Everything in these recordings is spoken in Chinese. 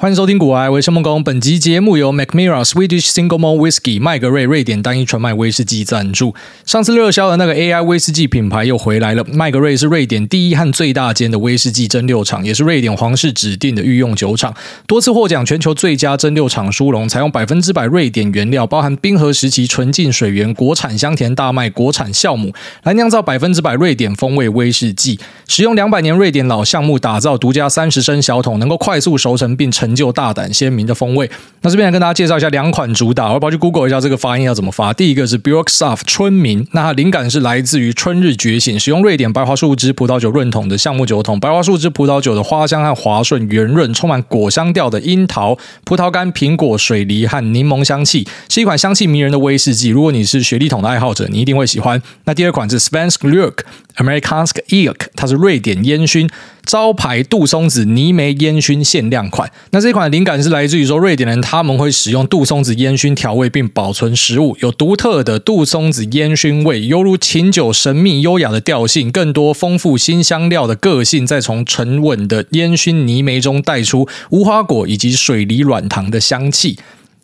欢迎收听古癌，我是孟工。本集节目由 MacMira Swedish Single Malt Whisky 麦格瑞瑞典单一纯麦威士忌赞助。上次热销的那个 AI 威士忌品牌又回来了。麦格瑞是瑞典第一和最大间的威士忌蒸馏厂，也是瑞典皇室指定的御用酒厂，多次获奖全球最佳蒸馏厂殊荣。采用百分之百瑞典原料，包含冰河时期纯净水源、国产香甜大麦、国产酵母，来酿造百分之百瑞典风味威士忌。使用两百年瑞典老橡木打造独家三十升小桶，能够快速熟成并成成就大胆鲜明的风味。那这边来跟大家介绍一下两款主打，我跑去 Google 一下这个发音要怎么发。第一个是 Björksaft 春茗，那它灵感是来自于春日觉醒，使用瑞典白桦树枝葡萄酒润桶的橡木酒桶，白桦树枝葡萄酒的花香和滑顺圆润，充满果香调的樱桃、葡萄干、苹果、水梨和柠檬香气，是一款香气迷人的威士忌。如果你是雪莉桶的爱好者，你一定会喜欢。那第二款是 Svensk Lök Amerikansk Ek，它是瑞典烟熏。招牌杜松子泥煤烟熏限量款，那这款灵感是来自于说瑞典人他们会使用杜松子烟熏调味并保存食物，有独特的杜松子烟熏味，犹如琴酒神秘优雅的调性，更多丰富新香料的个性，再从沉稳的烟熏泥煤中带出无花果以及水梨软糖的香气。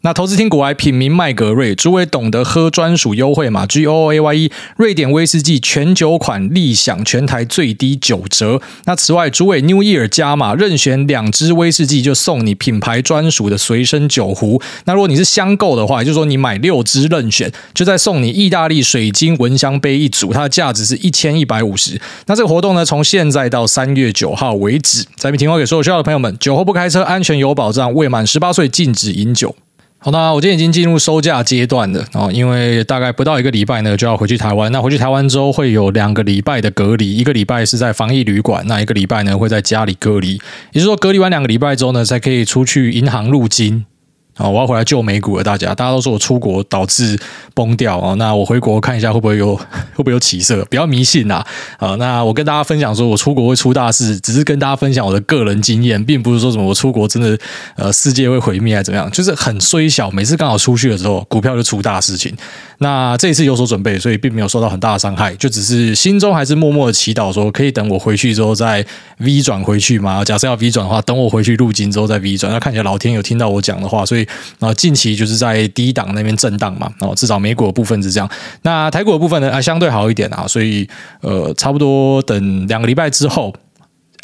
那投资听股癌品茗麦格瑞，诸位懂得喝专属优惠码 G O O A Y E，瑞典威士忌全酒款立享全台最低九折。那此外，诸位 New Year 加码，任选两支威士忌就送你品牌专属的随身酒壶。那如果你是箱购的话，也就是说你买六支任选，就再送你意大利水晶蚊香杯一组，它的价值是一千一百五十。那这个活动呢，从现在到三月九号为止。在这边提供给所有需要的朋友们，酒后不开车，安全有保障，未满十八岁禁止饮酒。好，那我今天已经进入收假阶段了哦，因为大概不到一个礼拜呢，就要回去台湾。那回去台湾之后会有两个礼拜的隔离，一个礼拜是在防疫旅馆，那一个礼拜呢会在家里隔离。也就是说，隔离完两个礼拜之后呢，才可以出去银行入金。啊，我要回来救美股了，大家，大家都说我出国导致崩掉啊，那我回国看一下会不会有 会不会有起色，不要迷信呐。啊，那我跟大家分享说我出国会出大事，只是跟大家分享我的个人经验，并不是说什么我出国真的呃世界会毁灭还是怎么样，就是很衰小，每次刚好出去的时候，股票就出大事情。那这一次有所准备，所以并没有受到很大的伤害，就只是心中还是默默的祈祷说，可以等我回去之后再 V 转回去嘛。假设要 V 转的话，等我回去入金之后再 V 转。那看起来老天有听到我讲的话，所以。然后近期就是在低档那边震荡嘛，然后至少美股的部分是这样，那台股的部分呢，啊相对好一点啊，所以呃，差不多等两个礼拜之后。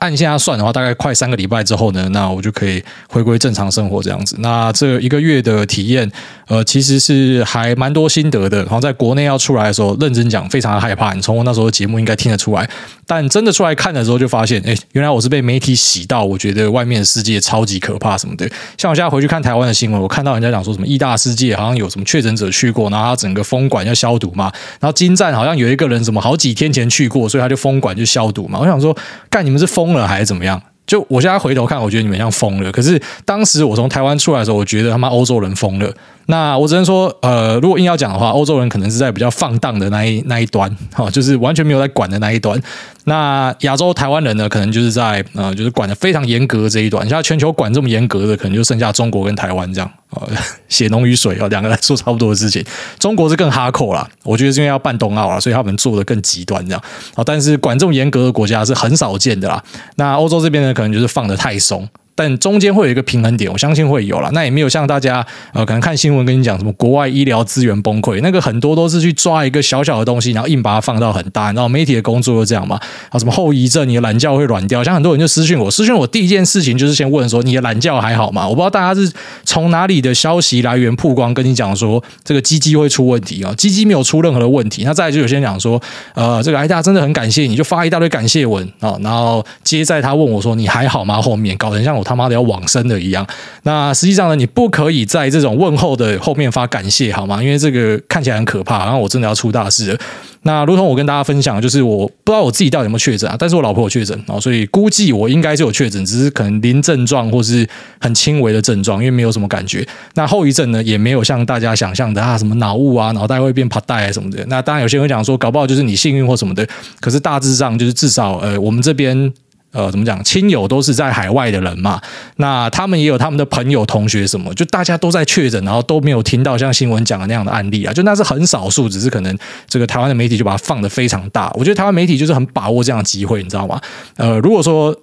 按现在算的话，大概快三个礼拜之后呢，那我就可以回归正常生活这样子。那这一个月的体验，呃，其实是还蛮多心得的。然后在国内要出来的时候，认真讲，非常的害怕。你从我那时候的节目应该听得出来，但真的出来看的时候，就发现，哎，原来我是被媒体洗到，我觉得外面的世界超级可怕什么的。像我现在回去看台湾的新闻，我看到人家讲说什么义大世界好像有什么确诊者去过，然后他整个封管要消毒嘛。然后金站好像有一个人什么好几天前去过，所以他就封管就消毒嘛。我想说，干你们是疯了还是怎么样？就我现在回头看，我觉得你们像疯了。可是当时我从台湾出来的时候，我觉得他妈欧洲人疯了。那我只能说，呃，如果硬要讲的话，欧洲人可能是在比较放荡的那一那一端，哈，就是完全没有在管的那一端。那亚洲台湾人呢，可能就是在呃，就是管的非常严格这一端。像全球管这么严格的，可能就剩下中国跟台湾这样，呃，血浓于水啊，两个来做差不多的事情。中国是更哈扣啦，我觉得是因为要办冬奥啦，所以他们做的更极端这样。啊，但是管这么严格的国家是很少见的啦。那欧洲这边呢，可能就是放得太松。但中间会有一个平衡点，我相信会有啦。那也没有像大家呃，可能看新闻跟你讲什么国外医疗资源崩溃，那个很多都是去抓一个小小的东西，然后硬把它放到很大。然后媒体的工作就这样嘛，啊，什么后遗症，你的懒觉会软掉。像很多人就私讯我，私讯我第一件事情就是先问说你的懒觉还好吗？我不知道大家是从哪里的消息来源曝光跟你讲说这个鸡鸡会出问题啊，鸡鸡没有出任何的问题。那再来就有些人讲说，呃，这个哎大家真的很感谢你，就发一大堆感谢文啊，然后接在他问我说你还好吗？后面搞得像我。他妈的要往生的一样，那实际上呢，你不可以在这种问候的后面发感谢，好吗？因为这个看起来很可怕，然后我真的要出大事了。那如同我跟大家分享，就是我不知道我自己到底有没有确诊啊，但是我老婆有确诊啊，所以估计我应该是有确诊，只是可能零症状或是很轻微的症状，因为没有什么感觉。那后遗症呢，也没有像大家想象的啊，什么脑雾啊，脑袋会变趴带啊什么的。那当然有些人会讲说，搞不好就是你幸运或什么的，可是大致上就是至少呃，我们这边。呃，怎么讲？亲友都是在海外的人嘛，那他们也有他们的朋友、同学什么，就大家都在确诊，然后都没有听到像新闻讲的那样的案例啊，就那是很少数，只是可能这个台湾的媒体就把它放得非常大。我觉得台湾媒体就是很把握这样的机会，你知道吗？呃，如果说。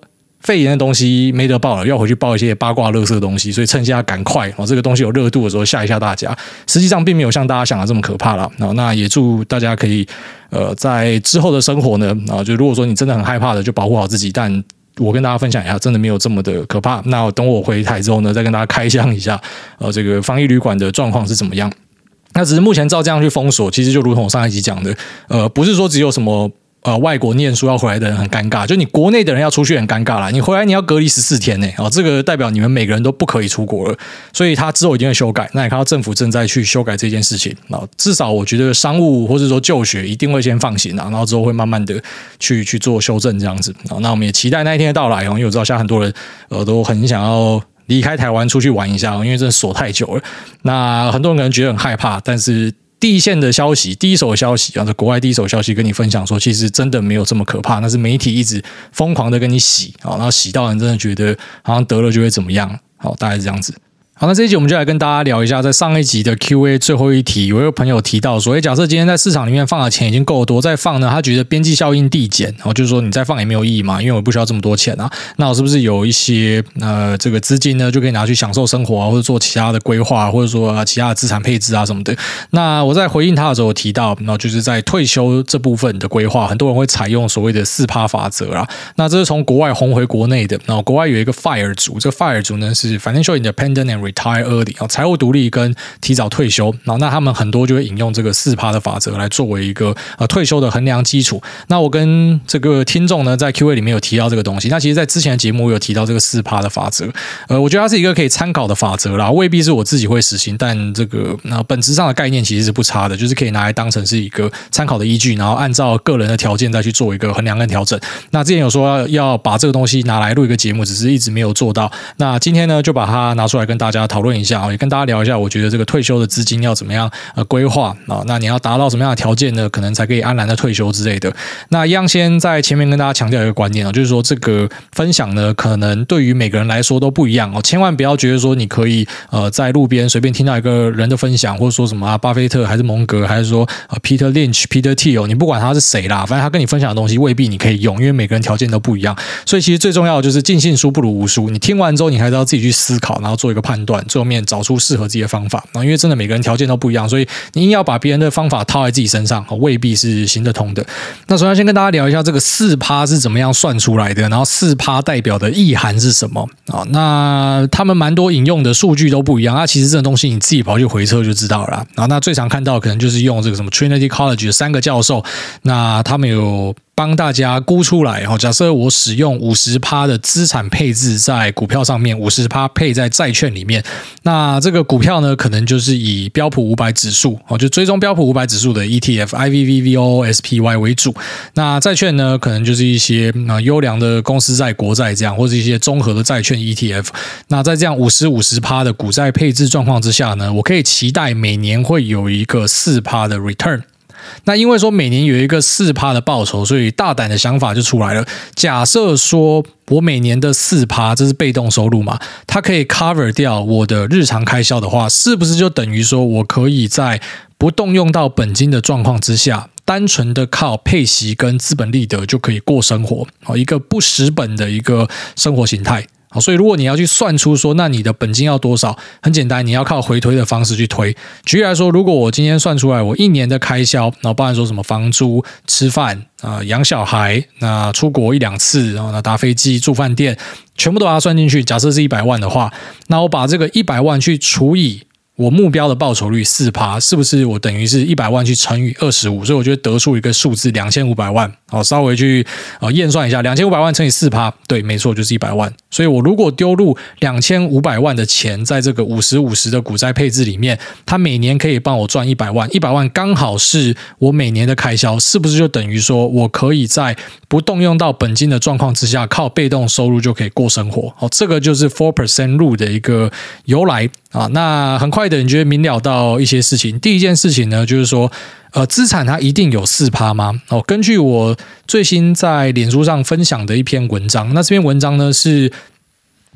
肺炎的东西没得报了，要回去报一些八卦、乐色的东西，所以趁现在赶快哦，这个东西有热度的时候吓一吓大家。实际上并没有像大家想的这么可怕了。那也祝大家可以呃在之后的生活呢啊，就如果说你真的很害怕的，就保护好自己。但我跟大家分享一下，真的没有这么的可怕。那等我回台之后呢，再跟大家开箱一下呃这个防疫旅馆的状况是怎么样。那只是目前照这样去封锁，其实就如同我上一集讲的，呃，不是说只有什么。呃，外国念书要回来的人很尴尬，就你国内的人要出去很尴尬啦。你回来你要隔离十四天呢，哦，这个代表你们每个人都不可以出国了，所以他之后一定会修改。那你看到政府正在去修改这件事情，啊，至少我觉得商务或者说就学一定会先放行啊，然后之后会慢慢的去去做修正这样子啊。那我们也期待那一天的到来哦，因为我知道现在很多人呃都很想要离开台湾出去玩一下，因为真的锁太久了。那很多人可能觉得很害怕，但是。第一线的消息，第一手消息啊，这国外第一手消息跟你分享说，其实真的没有这么可怕。那是媒体一直疯狂的跟你洗啊，然后洗到人真的觉得好像得了就会怎么样，好，大概是这样子。好，那这一集我们就来跟大家聊一下，在上一集的 Q&A 最后一题，有一个朋友提到说，诶，假设今天在市场里面放的钱已经够多，再放呢，他觉得边际效应递减，然后就是说你再放也没有意义嘛，因为我不需要这么多钱啊，那我是不是有一些呃这个资金呢，就可以拿去享受生活啊，或者做其他的规划，或者说其他的资产配置啊什么的？那我在回应他的时候提到，那就是在退休这部分的规划，很多人会采用所谓的四趴法则啊，那这是从国外红回国内的，然后国外有一个 FIRE 族，这个 FIRE 族呢是 Financial Independent and Retire Early。财务独立跟提早退休，那那他们很多就会引用这个四趴的法则来作为一个呃退休的衡量基础。那我跟这个听众呢在 Q&A 里面有提到这个东西。那其实，在之前的节目我有提到这个四趴的法则，呃，我觉得它是一个可以参考的法则啦，未必是我自己会实行，但这个那本质上的概念其实是不差的，就是可以拿来当成是一个参考的依据，然后按照个人的条件再去做一个衡量跟调整。那之前有说要要把这个东西拿来录一个节目，只是一直没有做到。那今天呢，就把它拿出来跟大家家讨论一下啊，也。跟大家聊一下，我觉得这个退休的资金要怎么样呃规划啊？那你要达到什么样的条件呢？可能才可以安然的退休之类的。那一样先在前面跟大家强调一个观念啊，就是说这个分享呢，可能对于每个人来说都不一样哦。千万不要觉得说你可以呃在路边随便听到一个人的分享，或者说什么啊，巴菲特还是蒙格，还是说呃 Peter Lynch、Peter Thiel，你不管他是谁啦，反正他跟你分享的东西未必你可以用，因为每个人条件都不一样。所以其实最重要的就是尽信书不如无书。你听完之后，你还是要自己去思考，然后做一个判断，最后面找出适合自己的方法。啊，因为真的每个人条件都不一样，所以你硬要把别人的方法套在自己身上，未必是行得通的。那首先先跟大家聊一下这个四趴是怎么样算出来的，然后四趴代表的意涵是什么啊？那他们蛮多引用的数据都不一样，那其实这种东西你自己跑去回测就知道了。啊，那最常看到可能就是用这个什么 Trinity College 的三个教授，那他们有。帮大家估出来哈，假设我使用五十趴的资产配置在股票上面，五十趴配在债券里面，那这个股票呢，可能就是以标普五百指数哦，就追踪标普五百指数的 ETF（IVVVO SPY） 为主。那债券呢，可能就是一些啊优良的公司债、国债这样，或者一些综合的债券 ETF。那在这样五十五十趴的股债配置状况之下呢，我可以期待每年会有一个四趴的 return。那因为说每年有一个四趴的报酬，所以大胆的想法就出来了。假设说我每年的四趴，这是被动收入嘛，它可以 cover 掉我的日常开销的话，是不是就等于说我可以在不动用到本金的状况之下，单纯的靠配息跟资本利得就可以过生活？好，一个不蚀本的一个生活形态。好，所以如果你要去算出说，那你的本金要多少？很简单，你要靠回推的方式去推。举例来说，如果我今天算出来我一年的开销，然后包含说什么房租、吃饭啊、养小孩，那出国一两次，然后呢搭飞机、住饭店，全部都要算进去。假设是一百万的话，那我把这个一百万去除以。我目标的报酬率四趴，是不是我等于是一百万去乘以二十五？所以我觉得得出一个数字两千五百万。好，稍微去呃验算一下，两千五百万乘以四趴，对，没错，就是一百万。所以我如果丢入两千五百万的钱在这个五十五十的股债配置里面，它每年可以帮我赚一百万，一百万刚好是我每年的开销，是不是就等于说我可以在不动用到本金的状况之下，靠被动收入就可以过生活？好，这个就是 four percent rule 的一个由来。啊，那很快的，你觉得明了到一些事情。第一件事情呢，就是说，呃，资产它一定有四趴吗？哦，根据我最新在脸书上分享的一篇文章，那这篇文章呢是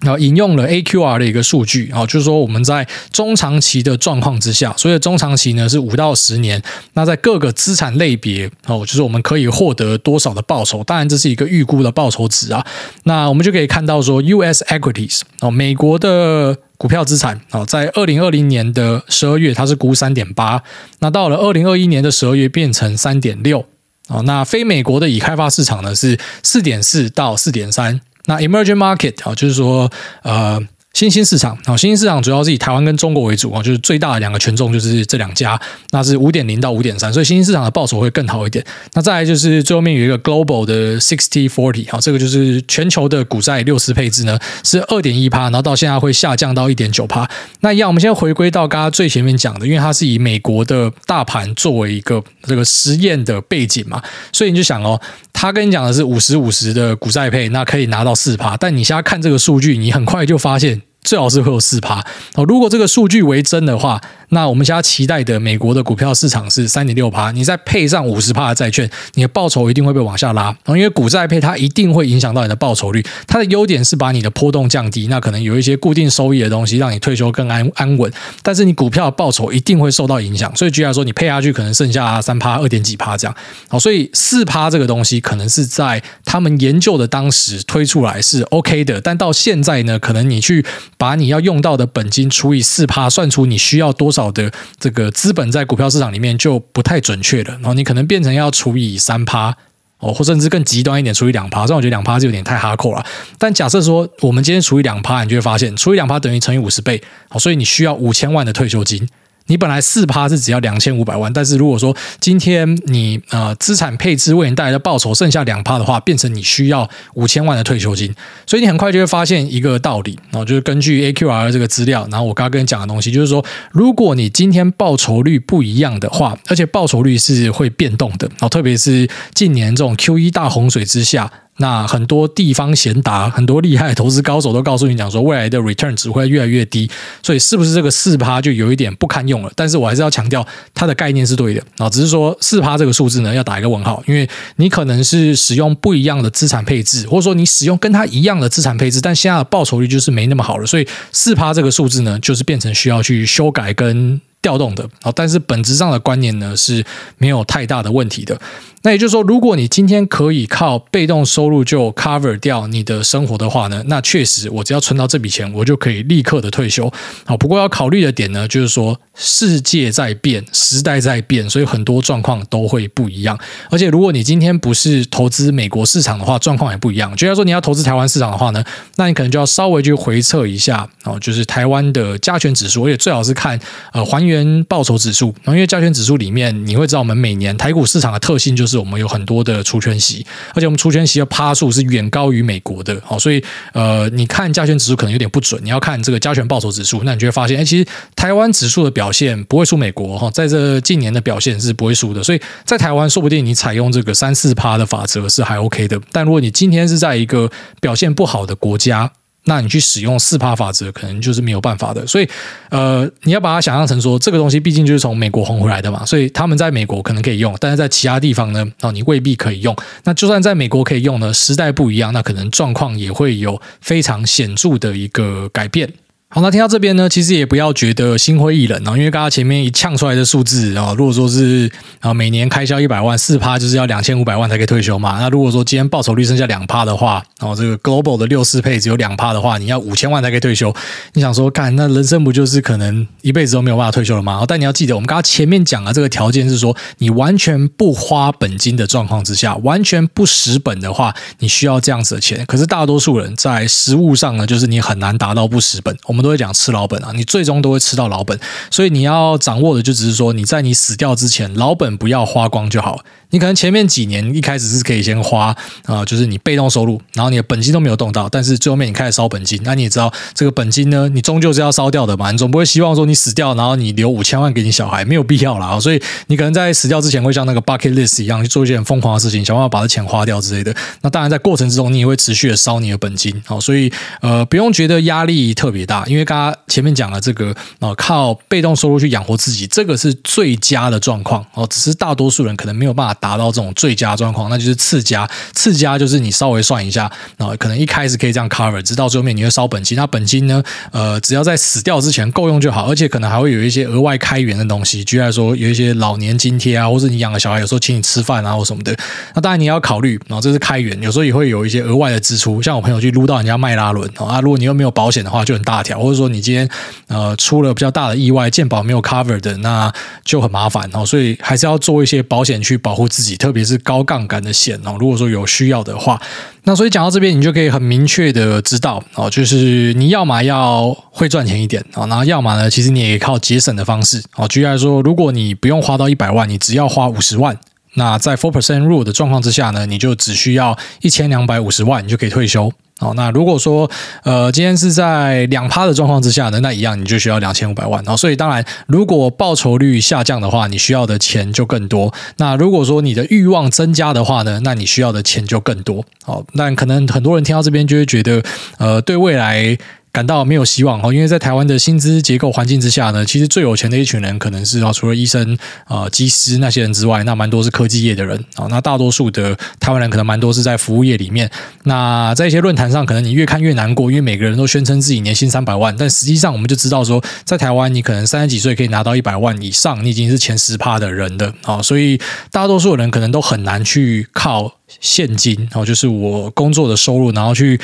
然后引用了 AQR 的一个数据啊，就是说我们在中长期的状况之下，所以中长期呢是五到十年，那在各个资产类别哦，就是我们可以获得多少的报酬？当然这是一个预估的报酬值啊。那我们就可以看到说，US equities 哦，美国的股票资产哦，在二零二零年的十二月它是估三点八，那到了二零二一年的十二月变成三点六哦，那非美国的已开发市场呢是四点四到四点三。那 emerging market 啊，就是说，呃。新兴市场啊，新兴市场主要是以台湾跟中国为主啊，就是最大的两个权重就是这两家，那是五点零到五点三，所以新兴市场的报酬会更好一点。那再来就是最后面有一个 global 的 sixty forty 啊，这个就是全球的股债六十配置呢是二点一趴，然后到现在会下降到一点九趴。那一样，我们先回归到刚刚最前面讲的，因为它是以美国的大盘作为一个这个实验的背景嘛，所以你就想哦，他跟你讲的是五十五十的股债配，那可以拿到四趴，但你现在看这个数据，你很快就发现。最好是会有四趴哦。如果这个数据为真的话，那我们现在期待的美国的股票市场是三点六趴，你再配上五十趴的债券，你的报酬一定会被往下拉。然后因为股债配它一定会影响到你的报酬率。它的优点是把你的波动降低，那可能有一些固定收益的东西，让你退休更安安稳。但是你股票报酬一定会受到影响，所以举例来说，你配下去可能剩下三趴、二点几趴这样。好，所以四趴这个东西可能是在他们研究的当时推出来是 OK 的，但到现在呢，可能你去。把你要用到的本金除以四趴，算出你需要多少好的这个资本在股票市场里面就不太准确了。然后你可能变成要除以三趴哦，或甚至更极端一点，除以两趴。虽然我觉得两趴是有点太哈扣了，但假设说我们今天除以两趴，你就会发现除以两趴等于乘以五十倍，好，所以你需要五千万的退休金。你本来四趴是只要两千五百万，但是如果说今天你呃资产配置为你带来的报酬剩下两趴的话，变成你需要五千万的退休金，所以你很快就会发现一个道理，然后就是根据 AQR 这个资料，然后我刚刚跟你讲的东西，就是说如果你今天报酬率不一样的话，而且报酬率是会变动的，然后特别是近年这种 Q 一大洪水之下。那很多地方贤达、很多厉害的投资高手都告诉你讲说，未来的 return 只会越来越低，所以是不是这个四趴就有一点不堪用了？但是我还是要强调，它的概念是对的啊，只是说四趴这个数字呢要打一个问号，因为你可能是使用不一样的资产配置，或者说你使用跟它一样的资产配置，但现在的报酬率就是没那么好了，所以四趴这个数字呢，就是变成需要去修改跟调动的啊，但是本质上的观念呢是没有太大的问题的。那也就是说，如果你今天可以靠被动收入就 cover 掉你的生活的话呢，那确实我只要存到这笔钱，我就可以立刻的退休。好，不过要考虑的点呢，就是说世界在变，时代在变，所以很多状况都会不一样。而且如果你今天不是投资美国市场的话，状况也不一样。就像说你要投资台湾市场的话呢，那你可能就要稍微去回测一下哦，就是台湾的加权指数，而且最好是看呃还原报酬指数。因为加权指数里面你会知道，我们每年台股市场的特性就是。是我们有很多的除权息，而且我们除权息的趴数是远高于美国的，好，所以呃，你看加权指数可能有点不准，你要看这个加权报酬指数，那你就会发现，哎，其实台湾指数的表现不会输美国哈，在这近年的表现是不会输的，所以在台湾说不定你采用这个三四趴的法则是还 OK 的，但如果你今天是在一个表现不好的国家。那你去使用四趴法则，可能就是没有办法的。所以，呃，你要把它想象成说，这个东西毕竟就是从美国红回来的嘛，所以他们在美国可能可以用，但是在其他地方呢，哦，你未必可以用。那就算在美国可以用呢，时代不一样，那可能状况也会有非常显著的一个改变。好，那听到这边呢，其实也不要觉得心灰意冷哦，因为刚刚前面一呛出来的数字啊，如果说是啊每年开销一百万，四趴就是要两千五百万才可以退休嘛。那如果说今天报酬率剩下两趴的话，然后这个 global 的六四配只有两趴的话，你要五千万才可以退休。你想说，干那人生不就是可能一辈子都没有办法退休了吗？但你要记得，我们刚刚前面讲的这个条件是说，你完全不花本金的状况之下，完全不蚀本的话，你需要这样子的钱。可是大多数人在实务上呢，就是你很难达到不蚀本。我们都会讲吃老本啊，你最终都会吃到老本，所以你要掌握的就只是说，你在你死掉之前，老本不要花光就好。你可能前面几年一开始是可以先花啊、就是你被动收入，然后你的本金都没有动到，但是最后面你开始烧本金，那你也知道这个本金呢，你终究是要烧掉的嘛，你总不会希望说你死掉，然后你留五千万给你小孩，没有必要啦。所以你可能在死掉之前会像那个 bucket list 一样去做一些很疯狂的事情，想办法把这钱花掉之类的。那当然在过程之中你也会持续的烧你的本金，好，所以呃不用觉得压力特别大，因为刚刚前面讲了这个啊靠被动收入去养活自己，这个是最佳的状况哦，只是大多数人可能没有办法。达到这种最佳状况，那就是次佳。次佳就是你稍微算一下，啊，可能一开始可以这样 cover，直到最后面你会烧本金。那本金呢，呃，只要在死掉之前够用就好，而且可能还会有一些额外开源的东西，举例来说，有一些老年津贴啊，或者你养个小孩，有时候请你吃饭啊或什么的。那当然你要考虑，然后这是开源，有时候也会有一些额外的支出，像我朋友去撸到人家迈拉伦啊，如果你又没有保险的话，就很大条，或者说你今天呃出了比较大的意外，健保没有 cover 的，那就很麻烦哦。所以还是要做一些保险去保护自己，特别是高杠杆的险哦。如果说有需要的话，那所以讲到这边，你就可以很明确的知道哦，就是你要么要会赚钱一点啊，然后要么呢，其实你也靠节省的方式哦。举例来说，如果你不用花到一百万，你只要花五十万。那在 four percent rule 的状况之下呢，你就只需要一千两百五十万，你就可以退休。哦，那如果说呃今天是在两趴的状况之下呢，那一样你就需要两千五百万。哦，所以当然，如果报酬率下降的话，你需要的钱就更多。那如果说你的欲望增加的话呢，那你需要的钱就更多。哦，但可能很多人听到这边就会觉得，呃，对未来。感到没有希望哦，因为在台湾的薪资结构环境之下呢，其实最有钱的一群人可能是啊，除了医生、呃，技师那些人之外，那蛮多是科技业的人啊。那大多数的台湾人可能蛮多是在服务业里面。那在一些论坛上，可能你越看越难过，因为每个人都宣称自己年薪三百万，但实际上我们就知道说，在台湾你可能三十几岁可以拿到一百万以上，你已经是前十趴的人的啊。所以大多数的人可能都很难去靠现金哦，就是我工作的收入，然后去。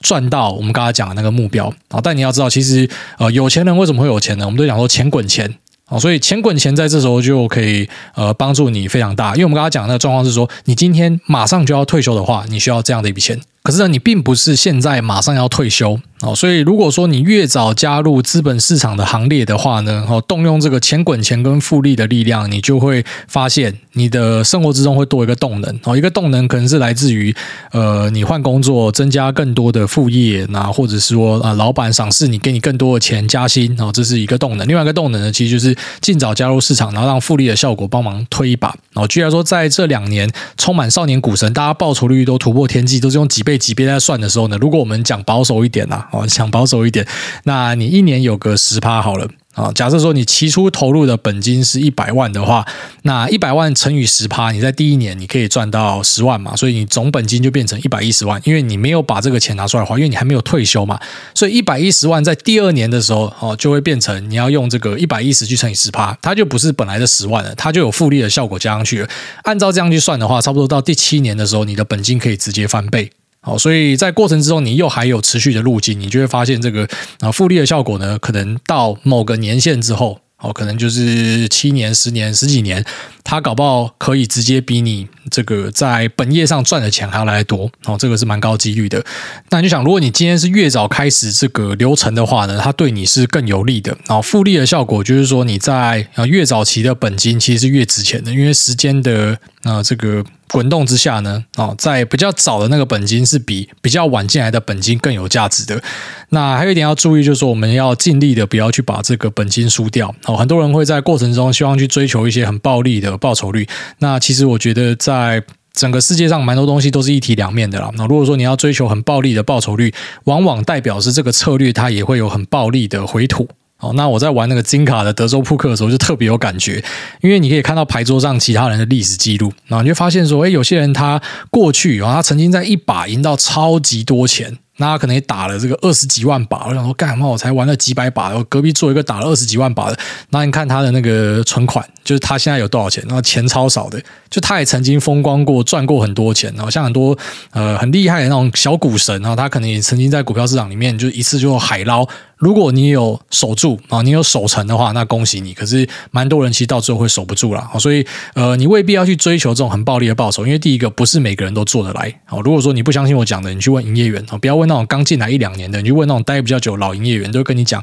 赚到我们刚才讲的那个目标啊，但你要知道，其实呃，有钱人为什么会有钱呢？我们都讲说钱滚钱啊，所以钱滚钱在这时候就可以呃帮助你非常大，因为我们刚刚讲的那个状况是说，你今天马上就要退休的话，你需要这样的一笔钱。可是呢，你并不是现在马上要退休哦，所以如果说你越早加入资本市场的行列的话呢，哦，动用这个钱滚钱跟复利的力量，你就会发现你的生活之中会多一个动能哦，一个动能可能是来自于呃，你换工作增加更多的副业，那或者是说啊，老板赏识你，给你更多的钱加薪哦，这是一个动能。另外一个动能呢，其实就是尽早加入市场，然后让复利的效果帮忙推一把哦。居然说在这两年充满少年股神，大家报酬率都突破天际，都是用几倍。级别在算的时候呢，如果我们讲保守一点呐，哦，讲保守一点，那你一年有个十趴好了。啊，假设说你起初投入的本金是一百万的话，那一百万乘以十趴，你在第一年你可以赚到十万嘛，所以你总本金就变成一百一十万，因为你没有把这个钱拿出来花，因为你还没有退休嘛，所以一百一十万在第二年的时候，哦，就会变成你要用这个一百一十去乘以十趴，它就不是本来的十万了，它就有复利的效果加上去了。按照这样去算的话，差不多到第七年的时候，你的本金可以直接翻倍。好，所以在过程之中，你又还有持续的路径，你就会发现这个啊复利的效果呢，可能到某个年限之后，哦，可能就是七年、十年、十几年，它搞不好可以直接比你这个在本业上赚的钱还要来得多，哦，这个是蛮高几率的。那你就想，如果你今天是越早开始这个流程的话呢，它对你是更有利的。然后复利的效果就是说，你在啊越早期的本金其实是越值钱的，因为时间的啊这个。滚动之下呢，哦，在比较早的那个本金是比比较晚进来的本金更有价值的。那还有一点要注意，就是说我们要尽力的不要去把这个本金输掉。哦，很多人会在过程中希望去追求一些很暴利的报酬率。那其实我觉得，在整个世界上蛮多东西都是一体两面的啦。那如果说你要追求很暴利的报酬率，往往代表是这个策略它也会有很暴利的回吐。哦，那我在玩那个金卡的德州扑克的时候，就特别有感觉，因为你可以看到牌桌上其他人的历史记录，然后你就发现说，诶，有些人他过去啊，他曾经在一把赢到超级多钱。那他可能也打了这个二十几万把，我想说干嘛？我才玩了几百把，我隔壁做一个打了二十几万把的。那你看他的那个存款，就是他现在有多少钱？然后钱超少的，就他也曾经风光过，赚过很多钱。然后像很多呃很厉害的那种小股神，然后他可能也曾经在股票市场里面就一次就海捞。如果你有守住啊，你有守成的话，那恭喜你。可是蛮多人其实到最后会守不住了。所以呃，你未必要去追求这种很暴力的报酬，因为第一个不是每个人都做得来。好，如果说你不相信我讲的，你去问营业员，不要问那种刚进来一两年的，你去问那种待比较久老营业员，都会跟你讲。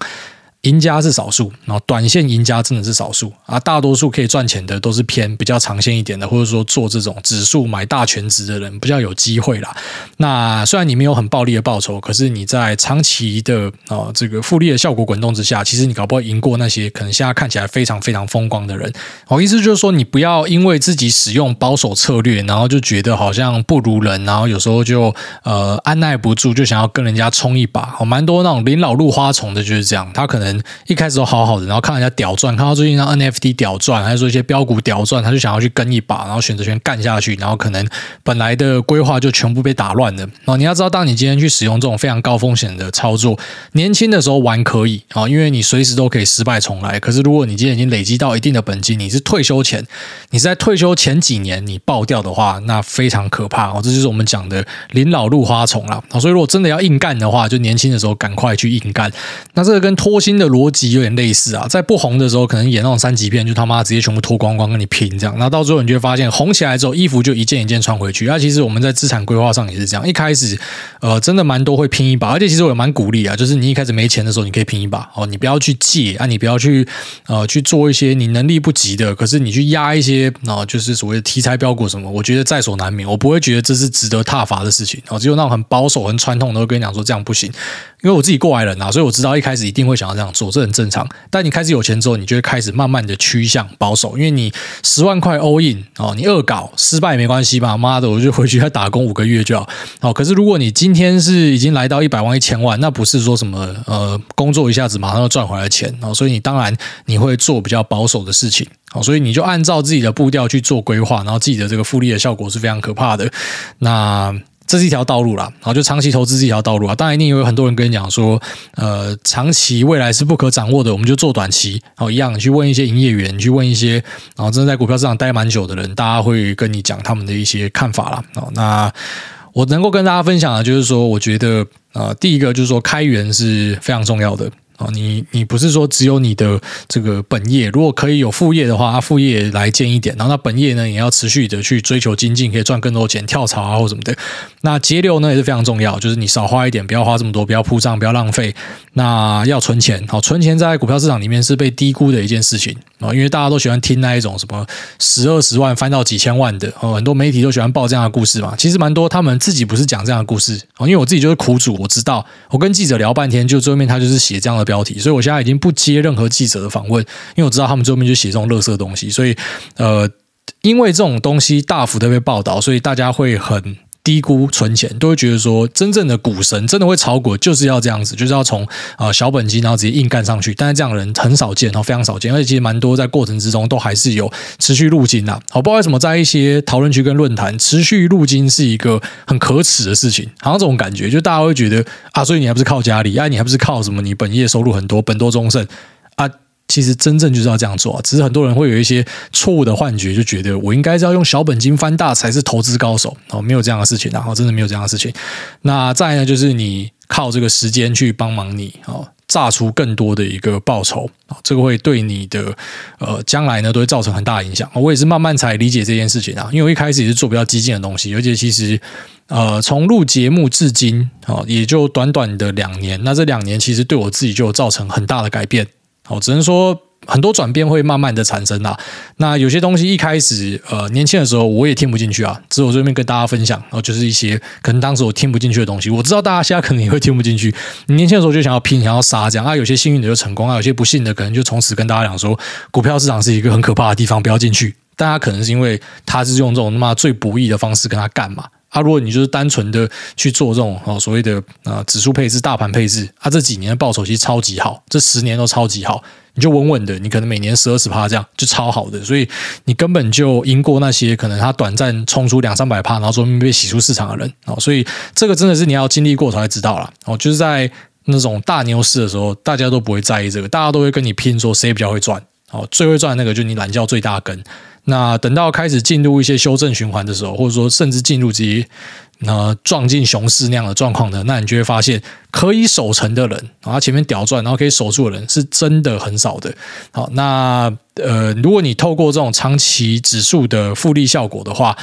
赢家是少数，然后短线赢家真的是少数啊，大多数可以赚钱的都是偏比较长线一点的，或者说做这种指数买大全值的人比较有机会啦。那虽然你没有很暴利的报酬，可是你在长期的啊这个复利的效果滚动之下，其实你搞不好赢过那些可能现在看起来非常非常风光的人。我意思就是说，你不要因为自己使用保守策略，然后就觉得好像不如人，然后有时候就呃按捺不住，就想要跟人家冲一把。好，蛮多那种临老入花丛的就是这样，他可能。能一开始都好好的，然后看人家屌赚，看到最近让 NFT 屌赚，还是说一些标股屌赚，他就想要去跟一把，然后选择权干下去，然后可能本来的规划就全部被打乱了。哦，你要知道，当你今天去使用这种非常高风险的操作，年轻的时候玩可以啊，因为你随时都可以失败重来。可是如果你今天已经累积到一定的本金，你是退休前，你是在退休前几年你爆掉的话，那非常可怕哦。这就是我们讲的临老入花丛了啊。所以如果真的要硬干的话，就年轻的时候赶快去硬干。那这个跟脱的逻辑有点类似啊，在不红的时候可能演那种三级片，就他妈直接全部脱光光跟你拼这样。那到最后你就会发现，红起来之后衣服就一件一件穿回去。那其实我们在资产规划上也是这样，一开始呃真的蛮多会拼一把，而且其实我也蛮鼓励啊，就是你一开始没钱的时候你可以拼一把哦，你不要去借啊，你不要去呃去做一些你能力不及的，可是你去压一些啊、就是所谓的题材标股什么，我觉得在所难免，我不会觉得这是值得挞伐的事情哦。只有那种很保守、很传统的会跟你讲说这样不行。因为我自己过来人啊，所以我知道一开始一定会想要这样做，这很正常。但你开始有钱之后，你就会开始慢慢的趋向保守，因为你十万块 all in 哦，你恶搞失败没关系吧？妈的，我就回去再打工五个月就好。哦，可是如果你今天是已经来到一百万、一千万，那不是说什么呃工作一下子马上就赚回来钱哦，所以你当然你会做比较保守的事情。哦，所以你就按照自己的步调去做规划，然后自己的这个复利的效果是非常可怕的。那。这是一条道路啦，然后就长期投资这条道路啊。当然，一定有很多人跟你讲说，呃，长期未来是不可掌握的，我们就做短期。哦，一样，你去问一些营业员，你去问一些，然后真的在股票市场待蛮久的人，大家会跟你讲他们的一些看法啦。哦，那我能够跟大家分享的，就是说，我觉得，呃，第一个就是说，开源是非常重要的。哦，你你不是说只有你的这个本业，如果可以有副业的话，副业来建一点，然后那本业呢也要持续的去追求精进，可以赚更多钱，跳槽啊或什么的。那节流呢也是非常重要，就是你少花一点，不要花这么多，不要铺张，不要浪费。那要存钱，好，存钱在股票市场里面是被低估的一件事情啊，因为大家都喜欢听那一种什么十二十万翻到几千万的，哦，很多媒体都喜欢报这样的故事嘛。其实蛮多他们自己不是讲这样的故事哦，因为我自己就是苦主，我知道，我跟记者聊半天，就最后面他就是写这样的。标题，所以我现在已经不接任何记者的访问，因为我知道他们最后面就写这种垃圾东西，所以呃，因为这种东西大幅的被报道，所以大家会很。低估存钱，都会觉得说，真正的股神真的会炒股，就是要这样子，就是要从啊小本金，然后直接硬干上去。但是这样的人很少见，然后非常少见，而且其实蛮多在过程之中都还是有持续入金呐。好，不知道为什么在一些讨论区跟论坛，持续入金是一个很可耻的事情，好像这种感觉，就大家会觉得啊，所以你还不是靠家里，啊，你还不是靠什么？你本业收入很多，本多终胜啊。其实真正就是要这样做啊，只是很多人会有一些错误的幻觉，就觉得我应该是要用小本金翻大才是投资高手哦，没有这样的事情，然后真的没有这样的事情。那再呢，就是你靠这个时间去帮忙你哦，榨出更多的一个报酬啊，这个会对你的呃将来呢都会造成很大影响。我也是慢慢才理解这件事情啊，因为我一开始也是做比较激进的东西，而且其实呃从录节目至今哦，也就短短的两年，那这两年其实对我自己就造成很大的改变。哦，只能说很多转变会慢慢的产生啊。那有些东西一开始，呃，年轻的时候我也听不进去啊。只有这边跟大家分享，然哦，就是一些可能当时我听不进去的东西。我知道大家现在可能也会听不进去。年轻的时候就想要拼，想要杀这样啊。有些幸运的就成功啊，有些不幸的可能就从此跟大家讲说，股票市场是一个很可怕的地方，不要进去。大家可能是因为他是用这种他妈最不易的方式跟他干嘛。啊，如果你就是单纯的去做这种哦所谓的啊指数配置、大盘配置，啊这几年的报酬其实超级好，这十年都超级好，你就稳稳的，你可能每年十二十趴这样就超好的，所以你根本就赢过那些可能他短暂冲出两三百趴，然后说被洗出市场的人哦，所以这个真的是你要经历过才知道啦。哦，就是在那种大牛市的时候，大家都不会在意这个，大家都会跟你拼说谁比较会赚，哦，最会赚那个就是你懒觉最大根。那等到开始进入一些修正循环的时候，或者说甚至进入这些呃撞进熊市那样的状况的，那你就会发现可以守成的人，然后前面屌赚，然后可以守住的人是真的很少的。好，那呃，如果你透过这种长期指数的复利效果的话，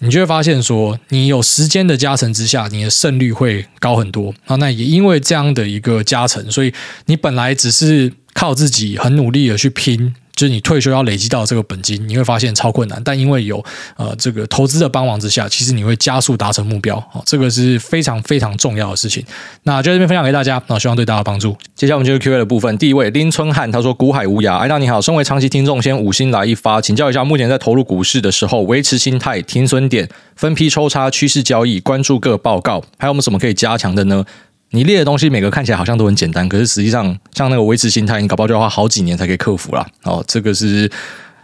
你就会发现说，你有时间的加成之下，你的胜率会高很多。啊，那也因为这样的一个加成，所以你本来只是靠自己很努力的去拼。就是你退休要累积到这个本金，你会发现超困难。但因为有呃这个投资的帮忙之下，其实你会加速达成目标。哦，这个是非常非常重要的事情。那就在这边分享给大家，那希望对大家帮助。接下来我们就是 Q&A 的部分。第一位林春汉他说：“股海无涯，艾大你好，身为长期听众，先五星来一发，请教一下，目前在投入股市的时候，维持心态、停损点、分批抽插、趋势交易、关注各报告，还有没有什么可以加强的呢？”你列的东西每个看起来好像都很简单，可是实际上像那个维持心态，你搞不好就要花好几年才可以克服啦。哦，这个是。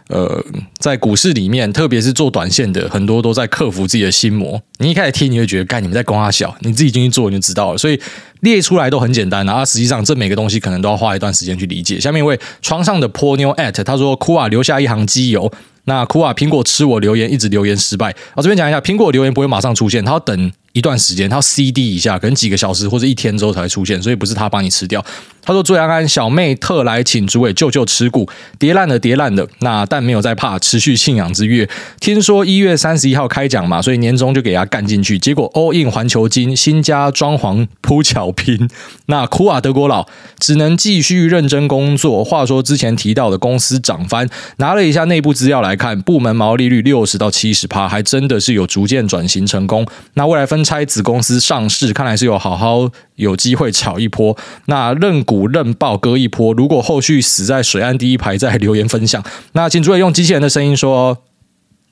呃，在股市里面，特别是做短线的，很多都在克服自己的心魔。你一开始听，你会觉得，干，你们在攻三小，你自己进去做，你就知道了。所以列出来都很简单啊，实际上这每个东西可能都要花一段时间去理解。下面一位床上的泼妞 at 他说：“酷啊，留下一行机油。”那酷啊，苹果吃我留言，一直留言失败。我这边讲一下，苹果留言不会马上出现，它要等一段时间，它 CD 一下，可能几个小时或者一天之后才会出现，所以不是它帮你吃掉。他说：“祝安安，小妹特来请主委救救持股，跌烂了，跌烂了。那但没有在怕，持续信仰之月。听说一月三十一号开奖嘛，所以年终就给他干进去。结果 all in 环球金，新家装潢铺巧拼。那苦啊，德国佬只能继续认真工作。话说之前提到的公司涨翻，拿了一下内部资料来看，部门毛利率六十到七十趴，还真的是有逐渐转型成功。那未来分拆子公司上市，看来是有好好有机会炒一波。那认股。”股认爆割一波，如果后续死在水岸第一排，再留言分享。那请注意用机器人的声音说：“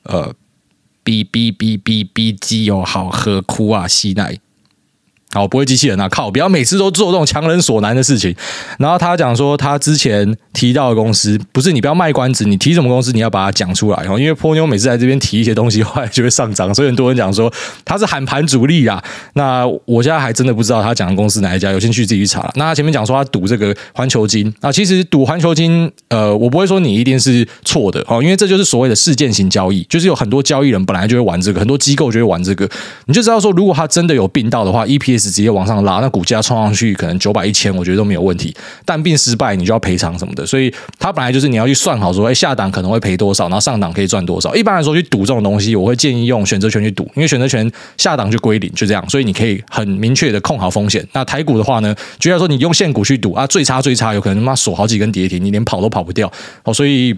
呃，哔哔哔哔哔，鸡油好喝，哭啊，吸奶。”好，不会机器人啊！靠，不要每次都做这种强人所难的事情。然后他讲说，他之前提到的公司，不是你不要卖关子，你提什么公司，你要把它讲出来哦。因为波妞每次在这边提一些东西，后来就会上涨，所以很多人讲说他是喊盘主力啊。那我现在还真的不知道他讲的公司哪一家，有兴趣自己去查。那他前面讲说他赌这个环球金啊，其实赌环球金，呃，我不会说你一定是错的哦，因为这就是所谓的事件型交易，就是有很多交易人本来就会玩这个，很多机构就会玩这个，你就知道说，如果他真的有病到的话，EPS。直接往上拉，那股价冲上去可能九百一千，我觉得都没有问题。但并失败，你就要赔偿什么的。所以它本来就是你要去算好说，哎，下档可能会赔多少，然后上档可以赚多少。一般来说，去赌这种东西，我会建议用选择权去赌，因为选择权下档就归零，就这样。所以你可以很明确的控好风险。那台股的话呢，觉得说你用现股去赌啊，最差最差，有可能他妈锁好几根跌停，你连跑都跑不掉。哦，所以。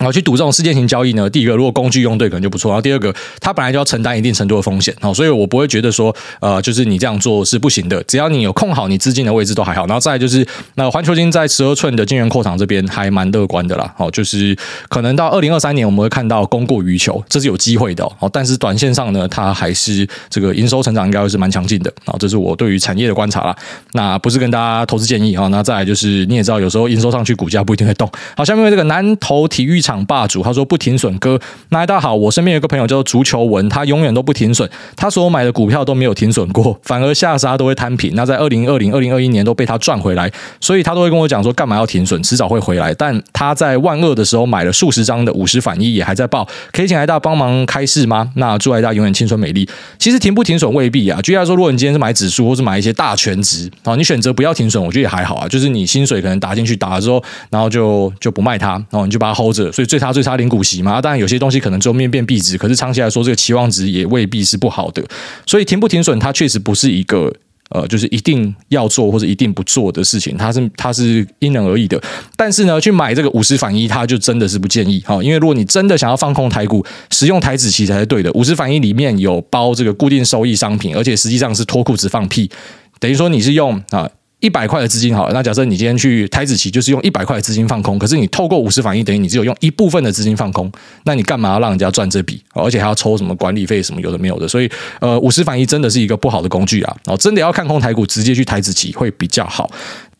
然后去赌这种事件型交易呢，第一个如果工具用对可能就不错，然后第二个它本来就要承担一定程度的风险，好，所以我不会觉得说呃就是你这样做是不行的，只要你有控好你资金的位置都还好。然后再来就是那环球金在十二寸的晶圆扩厂这边还蛮乐观的啦，好，就是可能到二零二三年我们会看到供过于求，这是有机会的哦。但是短线上呢，它还是这个营收成长应该会是蛮强劲的，好，这是我对于产业的观察啦。那不是跟大家投资建议啊，那再来就是你也知道有时候营收上去股价不一定会动。好，下面这个南投体育场。场霸主，他说不停损哥，那大家好，我身边有一个朋友叫做足球文，他永远都不停损，他说我买的股票都没有停损过，反而下杀都会摊平。那在二零二零、二零二一年都被他赚回来，所以他都会跟我讲说，干嘛要停损，迟早会回来。但他在万恶的时候买了数十张的五十反一，也还在爆，可以请来大帮忙开市吗？那祝来大永远青春美丽。其实停不停损未必啊，举例来说，如果你今天是买指数或是买一些大全值，啊，你选择不要停损，我觉得也还好啊，就是你薪水可能打进去打了之后，然后就就不卖它，然后你就把它 hold 着。所以最差最差零股息嘛，当然有些东西可能最后面变币值，可是长期来说这个期望值也未必是不好的。所以停不停损，它确实不是一个呃，就是一定要做或者一定不做的事情，它是它是因人而异的。但是呢，去买这个五十反一，它就真的是不建议哈，因为如果你真的想要放空台股，使用台指期才是对的。五十反一里面有包这个固定收益商品，而且实际上是脱裤子放屁，等于说你是用啊。一百块的资金好了，那假设你今天去台子期，就是用一百块的资金放空，可是你透过五十反一，等于你只有用一部分的资金放空，那你干嘛要让人家赚这笔？而且还要抽什么管理费什么有的没有的，所以呃，五十反一真的是一个不好的工具啊！哦，真的要看空台股，直接去台子期会比较好。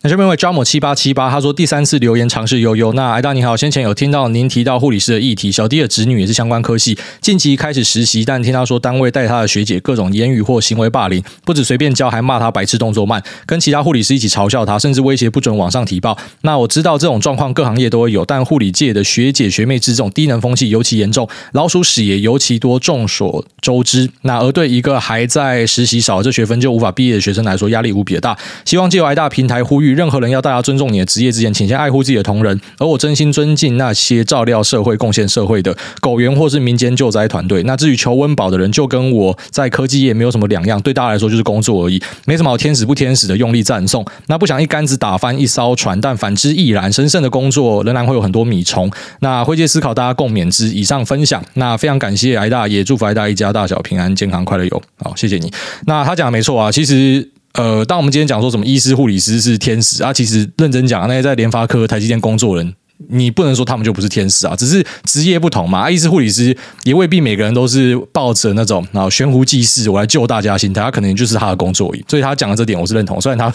那这边为 Jamo 七八七八，他说第三次留言尝试悠悠。那艾大你好，先前有听到您提到护理师的议题，小弟的侄女也是相关科系，近期开始实习，但听他说单位带他的学姐各种言语或行为霸凌，不止随便教，还骂他白痴动作慢，跟其他护理师一起嘲笑他，甚至威胁不准往上提报。那我知道这种状况各行业都会有，但护理界的学姐学妹之这种低能风气尤其严重，老鼠屎也尤其多，众所周知。那而对一个还在实习少这学分就无法毕业的学生来说，压力无比的大。希望借由艾大平台呼吁。任何人要大家尊重你的职业之前，请先爱护自己的同仁。而我真心尊敬那些照料社会、贡献社会的狗园或是民间救灾团队。那至于求温饱的人，就跟我在科技业没有什么两样，对大家来说就是工作而已，没什么好天使不天使的用力赞颂。那不想一竿子打翻一艘船，但反之亦然。神圣的工作仍然会有很多米虫。那灰阶思考，大家共勉之。以上分享，那非常感谢癌大，也祝福癌大一家大小平安、健康、快乐有。好，谢谢你。那他讲的没错啊，其实。呃，当我们今天讲说什么医师、护理师是天使啊，其实认真讲，那些在联发科、台积电工作人你不能说他们就不是天使啊，只是职业不同嘛。啊医师、护理师也未必每个人都是抱着那种啊悬壶济世，我来救大家心态，他可能就是他的工作而已。所以他讲的这点我是认同，虽然他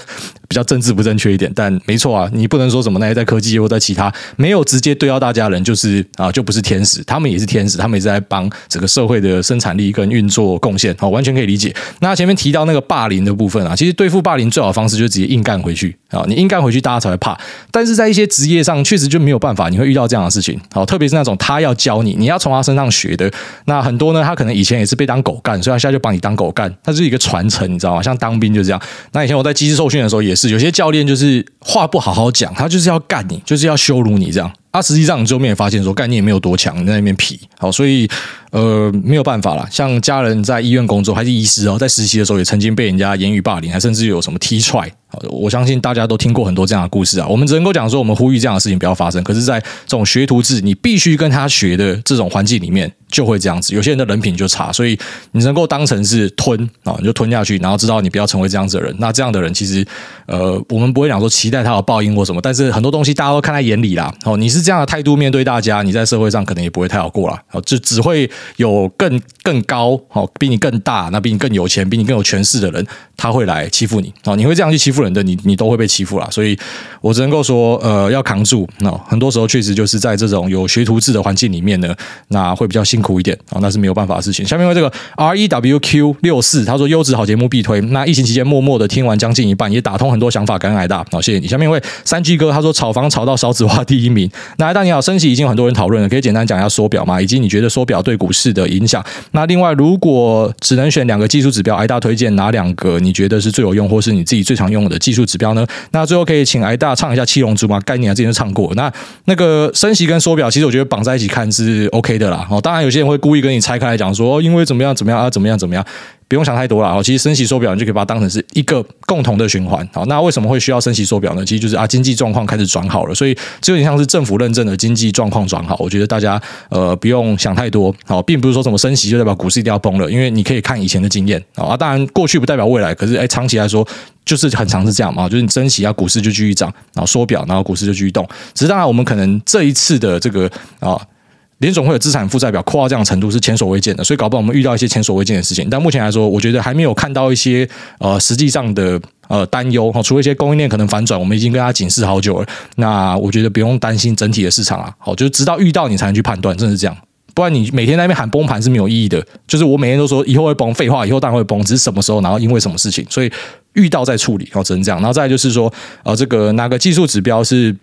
比较政治不正确一点，但没错啊，你不能说什么那些在科技或在其他没有直接对到大家人，就是啊就不是天使，他们也是天使，他们也是在帮整个社会的生产力跟运作贡献，好，完全可以理解。那前面提到那个霸凌的部分啊，其实对付霸凌最好的方式就是直接硬干回去啊，你应该回去，大家才会怕。但是在一些职业上，确实就没有办法，你会遇到这样的事情，好，特别是那种他要教你，你要从他身上学的，那很多呢，他可能以前也是被当狗干，所以他现在就把你当狗干，他是一个传承，你知道吗？像当兵就这样。那以前我在机师受训的时候也是，有些教练就是话不好好讲，他就是要干你，就是要羞辱你这样。他实际上你最后面也发现说，干你也没有多强，你在那边皮，好，所以。呃，没有办法了。像家人在医院工作，还是医师哦，在实习的时候也曾经被人家言语霸凌，还甚至有什么踢踹。我相信大家都听过很多这样的故事啊。我们只能够讲说，我们呼吁这样的事情不要发生。可是，在这种学徒制，你必须跟他学的这种环境里面，就会这样子。有些人的人品就差，所以你能够当成是吞啊，你就吞下去，然后知道你不要成为这样子的人。那这样的人，其实呃，我们不会讲说期待他有报应或什么，但是很多东西大家都看在眼里啦。哦，你是这样的态度面对大家，你在社会上可能也不会太好过了。哦，就只会。有更更高，哦，比你更大，那比你更有钱，比你更有权势的人，他会来欺负你，哦，你会这样去欺负人的，你你都会被欺负啦。所以我只能够说，呃，要扛住。那很多时候确实就是在这种有学徒制的环境里面呢，那会比较辛苦一点，哦，那是没有办法的事情。下面为这个 R E W Q 六四，他说优质好节目必推。那疫情期间默默的听完将近一半，也打通很多想法，感恩癌大，好，谢谢你。下面为三 G 哥，他说炒房炒到少子化第一名。那癌大你好，升息已经很多人讨论了，可以简单讲一下缩表吗？以及你觉得缩表对股市的影响？那另外，如果只能选两个技术指标，癌大推荐哪两个？你觉得是最有用，或是你自己最常用的技术指标呢？那最后可以请挨大唱一下《七龙珠》吗？概念啊，之前就唱过。那那个升息跟缩表，其实我觉得绑在一起看是 OK 的啦。哦，当然有些人会故意跟你拆开来讲说，因为怎么样怎么样啊，怎么样怎么样。不用想太多了哦，其实升息缩表，你就可以把它当成是一个共同的循环。好，那为什么会需要升息缩表呢？其实就是啊，经济状况开始转好了，所以这有点像是政府认证的经济状况转好。我觉得大家呃不用想太多，好，并不是说什么升息就代表股市一定要崩了，因为你可以看以前的经验啊。当然过去不代表未来，可是哎，长期来说就是很常是这样嘛，就是你升息啊，股市就继续涨，然后缩表，然后股市就继续动。只是当然，我们可能这一次的这个啊。联总会有资产负债表扩到这样程度是前所未见的，所以搞不好我们遇到一些前所未见的事情。但目前来说，我觉得还没有看到一些呃实际上的呃担忧哈，除了一些供应链可能反转，我们已经跟他警示好久了。那我觉得不用担心整体的市场啊，好，就是直到遇到你才能去判断，真的是这样。不然你每天在那边喊崩盘是没有意义的。就是我每天都说以后会崩，废话，以后当然会崩，只是什么时候，然后因为什么事情，所以遇到再处理，哦，只能这样。然后再就是说，呃，这个哪个技术指标是？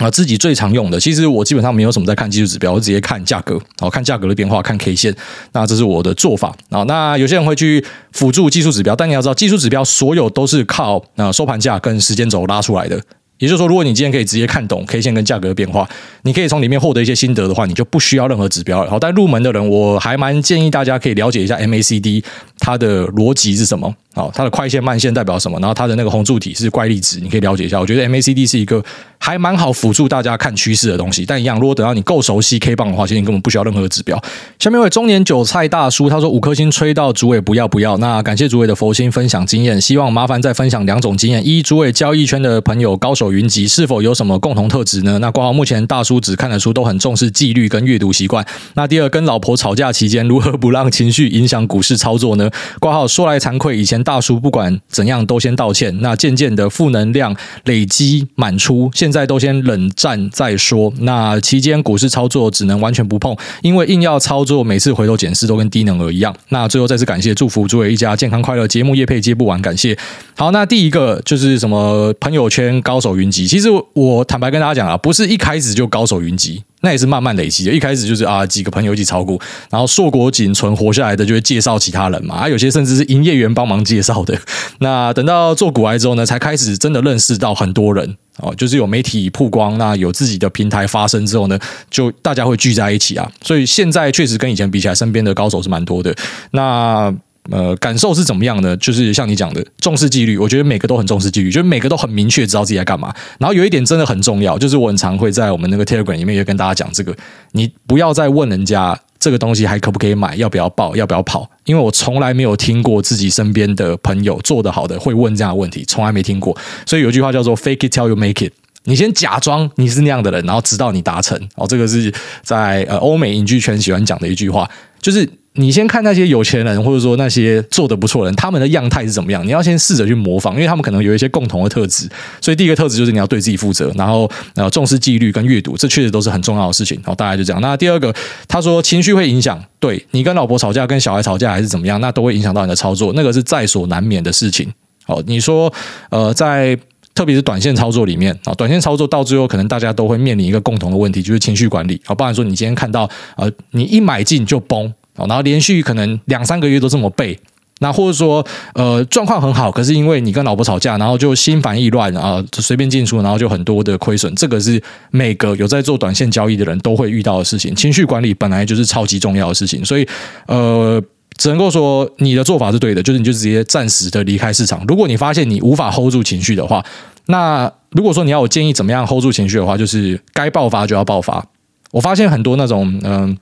啊，自己最常用的，其实我基本上没有什么在看技术指标，我直接看价格，好，看价格的变化，看 K 线，那这是我的做法啊。那有些人会去辅助技术指标，但你要知道，技术指标所有都是靠啊收盘价跟时间轴拉出来的。也就是说，如果你今天可以直接看懂 K 线跟价格的变化，你可以从里面获得一些心得的话，你就不需要任何指标了。好，但入门的人，我还蛮建议大家可以了解一下 MACD 它的逻辑是什么。好，它的快线慢线代表什么？然后它的那个红柱体是怪力值，你可以了解一下。我觉得 MACD 是一个还蛮好辅助大家看趋势的东西。但一样，如果等到你够熟悉 K 棒的话，其实你根本不需要任何指标。下面一位中年韭菜大叔他说：“五颗星吹到主委不要不要。”那感谢主委的佛心分享经验，希望麻烦再分享两种经验：一，主委交易圈的朋友高手云集，是否有？什么共同特质呢？那挂号目前大叔只看得出都很重视纪律跟阅读习惯。那第二，跟老婆吵架期间如何不让情绪影响股市操作呢？挂号说来惭愧，以前大叔不管怎样都先道歉。那渐渐的负能量累积满出，现在都先冷战再说。那期间股市操作只能完全不碰，因为硬要操作，每次回头检视都跟低能儿一样。那最后再次感谢，祝福诸位一家健康快乐。节目业配接不完，感谢。好，那第一个就是什么朋友圈高手云集，其实。我坦白跟大家讲啊，不是一开始就高手云集，那也是慢慢累积的。一开始就是啊，几个朋友一起炒股，然后硕果仅存活下来的就会介绍其他人嘛。啊，有些甚至是营业员帮忙介绍的。那等到做股癌之后呢，才开始真的认识到很多人哦，就是有媒体曝光，那有自己的平台发声之后呢，就大家会聚在一起啊。所以现在确实跟以前比起来，身边的高手是蛮多的。那。呃，感受是怎么样呢？就是像你讲的，重视纪律。我觉得每个都很重视纪律，就是每个都很明确知道自己在干嘛。然后有一点真的很重要，就是我很常会在我们那个 Telegram 里面也跟大家讲这个：你不要再问人家这个东西还可不可以买，要不要报，要不要跑。因为我从来没有听过自己身边的朋友做得好的会问这样的问题，从来没听过。所以有句话叫做 “Fake it till you make it”。你先假装你是那样的人，然后直到你达成。哦，这个是在呃欧美影剧圈喜欢讲的一句话，就是。你先看那些有钱人，或者说那些做得不错的人，他们的样态是怎么样？你要先试着去模仿，因为他们可能有一些共同的特质。所以第一个特质就是你要对自己负责，然后呃重视纪律跟阅读，这确实都是很重要的事情。然后大概就这样。那第二个，他说情绪会影响，对你跟老婆吵架、跟小孩吵架还是怎么样，那都会影响到你的操作，那个是在所难免的事情。哦，你说呃，在特别是短线操作里面啊，短线操作到最后可能大家都会面临一个共同的问题，就是情绪管理。好，不然说你今天看到呃，你一买进就崩。然后连续可能两三个月都这么背，那或者说呃状况很好，可是因为你跟老婆吵架，然后就心烦意乱啊，就随便进出，然后就很多的亏损，这个是每个有在做短线交易的人都会遇到的事情。情绪管理本来就是超级重要的事情，所以呃只能够说你的做法是对的，就是你就直接暂时的离开市场。如果你发现你无法 hold 住情绪的话，那如果说你要我建议怎么样 hold 住情绪的话，就是该爆发就要爆发。我发现很多那种嗯。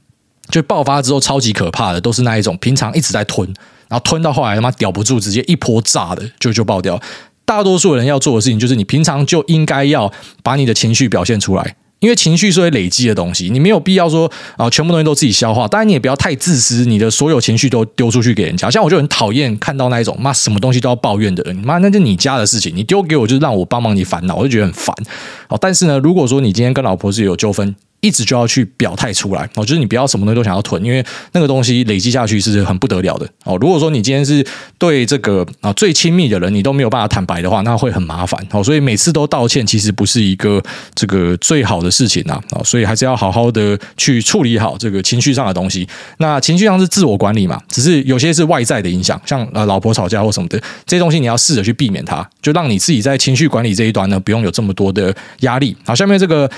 就爆发之后超级可怕的，都是那一种平常一直在吞，然后吞到后来他妈屌不住，直接一波炸的就就爆掉。大多数人要做的事情就是，你平常就应该要把你的情绪表现出来，因为情绪是会累积的东西，你没有必要说啊，全部东西都自己消化。当然你也不要太自私，你的所有情绪都丢出去给人家。像我就很讨厌看到那一种妈什么东西都要抱怨的人，妈那是你家的事情，你丢给我就是让我帮忙你烦恼，我就觉得很烦。好，但是呢，如果说你今天跟老婆是有纠纷。一直就要去表态出来哦，就是你不要什么东西都想要囤，因为那个东西累积下去是很不得了的哦。如果说你今天是对这个啊最亲密的人，你都没有办法坦白的话，那会很麻烦哦。所以每次都道歉，其实不是一个这个最好的事情呐啊。所以还是要好好的去处理好这个情绪上的东西。那情绪上是自我管理嘛，只是有些是外在的影响，像呃老婆吵架或什么的这些东西，你要试着去避免它，就让你自己在情绪管理这一端呢，不用有这么多的压力。好，下面这个。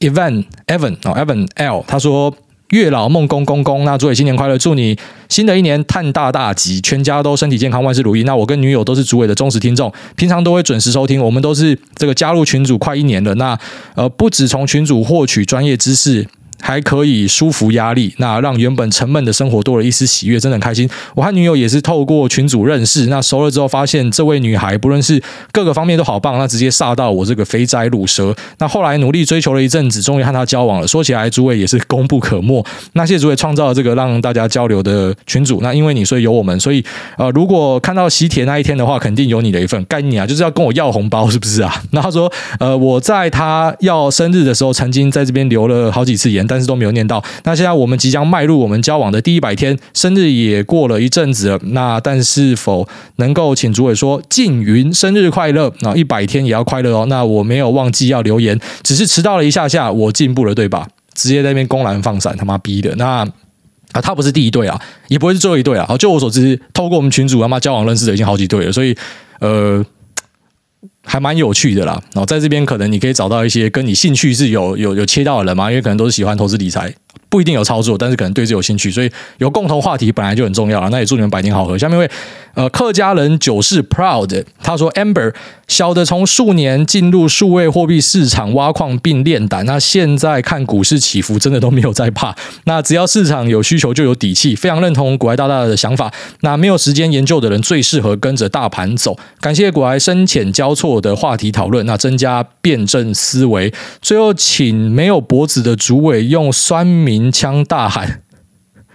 Evan Evan 哦，Evan L，他说月老梦公公公，那祝你新年快乐，祝你新的一年探大大吉，全家都身体健康，万事如意。那我跟女友都是主委的忠实听众，平常都会准时收听。我们都是这个加入群组快一年了，那呃，不止从群组获取专业知识。还可以舒服压力，那让原本沉闷的生活多了一丝喜悦，真的很开心。我和女友也是透过群组认识，那熟了之后发现这位女孩不论是各个方面都好棒，那直接煞到我这个肥宅鲁蛇。那后来努力追求了一阵子，终于和她交往了。说起来，诸位也是功不可没。那谢谢诸位创造了这个让大家交流的群组。那因为你，所以有我们。所以呃，如果看到喜帖那一天的话，肯定有你的一份。该你啊，就是要跟我要红包，是不是啊？那他说呃，我在他要生日的时候，曾经在这边留了好几次言。但是都没有念到。那现在我们即将迈入我们交往的第一百天，生日也过了一阵子了。那但是否能够请主委说静云生日快乐？那一百天也要快乐哦。那我没有忘记要留言，只是迟到了一下下，我进步了，对吧？直接在那边公然放闪，他妈逼的。那啊，他不是第一对啊，也不会是最后一对啊。好就我所知，透过我们群主他妈交往认识的已经好几对了，所以呃。还蛮有趣的啦，然后在这边可能你可以找到一些跟你兴趣是有有有切到的人嘛，因为可能都是喜欢投资理财。不一定有操作，但是可能对这有兴趣，所以有共同话题本来就很重要了。那也祝你们百年好合。下面一位呃客家人九世 Proud，他说 Amber 小的从数年进入数位货币市场挖矿并练胆，那现在看股市起伏真的都没有在怕。那只要市场有需求就有底气，非常认同股癌大大的想法。那没有时间研究的人最适合跟着大盘走。感谢股癌深浅交错的话题讨论，那增加辩证思维。最后请没有脖子的主委用酸民。鸣枪大喊，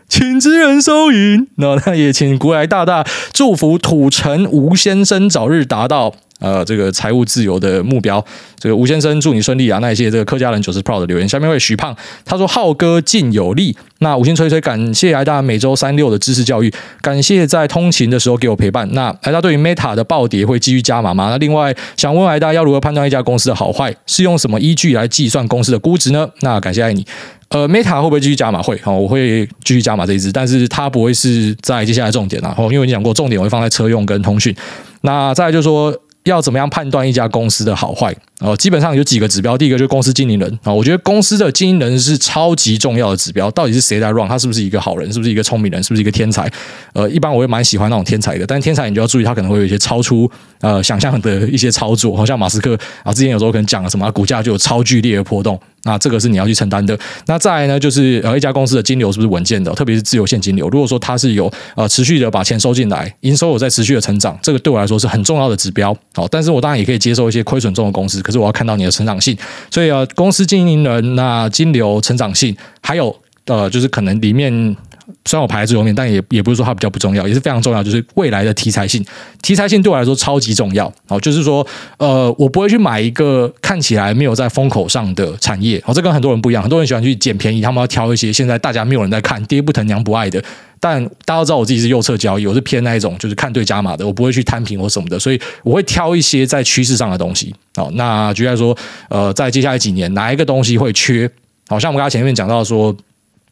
请支援收银。那那也请股癌大大祝福土城吴先生早日达到呃这个财务自由的目标。这个吴先生祝你顺利啊！那谢谢这个客家人九十 Pro 的留言。下面为许胖，他说浩哥尽有力。那五星吹吹，感谢癌大每周三六的知识教育，感谢在通勤的时候给我陪伴。那癌大对于 Meta 的暴跌会继续加码吗？那另外想问癌大要如何判断一家公司的好坏？是用什么依据来计算公司的估值呢？那感谢爱你。呃，Meta 会不会继续加码？会，好，我会继续加码这一支，但是它不会是在接下来重点啦。然后，因为你讲过，重点我会放在车用跟通讯。那再来就是说。要怎么样判断一家公司的好坏？基本上有几个指标。第一个就是公司经营人啊，我觉得公司的经营人是超级重要的指标。到底是谁在 run？他是不是一个好人？是不是一个聪明人？是不是一个天才？呃，一般我会蛮喜欢那种天才的，但是天才你就要注意，他可能会有一些超出呃想象的一些操作。好像马斯克啊，之前有时候可能讲了什么，股价就有超剧烈的波动。那这个是你要去承担的。那再来呢，就是呃一家公司的金流是不是稳健的，特别是自由现金流。如果说它是有呃持续的把钱收进来，营收有在持续的成长，这个对我来说是很重要的指标。好，但是我当然也可以接受一些亏损中的公司，可是我要看到你的成长性。所以啊，公司经营人那金流成长性，还有呃就是可能里面。虽然我排在最后面，但也也不是说它比较不重要，也是非常重要。就是未来的题材性，题材性对我来说超级重要。好，就是说，呃，我不会去买一个看起来没有在风口上的产业。好，这跟很多人不一样，很多人喜欢去捡便宜，他们要挑一些现在大家没有人在看、爹不疼娘不爱的。但大家都知道我自己是右侧交易，我是偏那一种，就是看对加码的，我不会去摊平或什么的，所以我会挑一些在趋势上的东西。好，那举例来说，呃，在接下来几年哪一个东西会缺？好像我们刚才前面讲到说。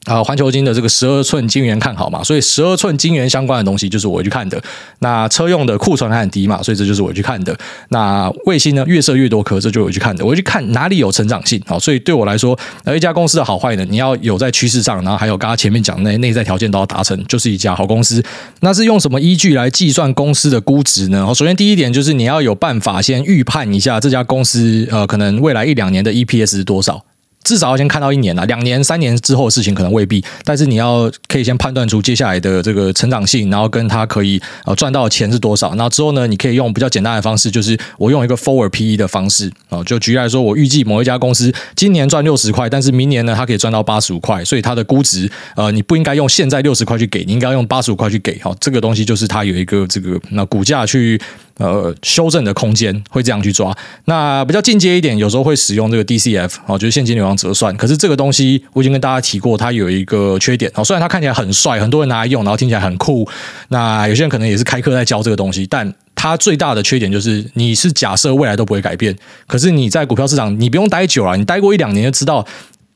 啊，环球金的这个十二寸晶圆看好嘛，所以十二寸晶圆相关的东西就是我去看的。那车用的库存还很低嘛，所以这就是我去看的。那卫星呢，越设越多颗，这就我去看的。我去看哪里有成长性。好，所以对我来说，呃，一家公司的好坏呢，你要有在趋势上，然后还有刚刚前面讲的那内在条件都要达成，就是一家好公司。那是用什么依据来计算公司的估值呢？好，首先第一点就是你要有办法先预判一下这家公司，呃，可能未来一两年的 EPS 是多少。至少要先看到一年啊，两年、三年之后的事情可能未必，但是你要可以先判断出接下来的这个成长性，然后跟它可以呃赚到的钱是多少。然后之后呢，你可以用比较简单的方式，就是我用一个 forward PE 的方式啊，就举例来说，我预计某一家公司今年赚六十块，但是明年呢，它可以赚到八十五块，所以它的估值呃，你不应该用现在六十块去给，你应该用八十五块去给。好，这个东西就是它有一个这个那股价去。呃，修正的空间会这样去抓。那比较进阶一点，有时候会使用这个 DCF，哦，就是现金流量折算。可是这个东西我已经跟大家提过，它有一个缺点。哦，虽然它看起来很帅，很多人拿来用，然后听起来很酷。那有些人可能也是开课在教这个东西，但它最大的缺点就是，你是假设未来都不会改变。可是你在股票市场，你不用待久了，你待过一两年就知道，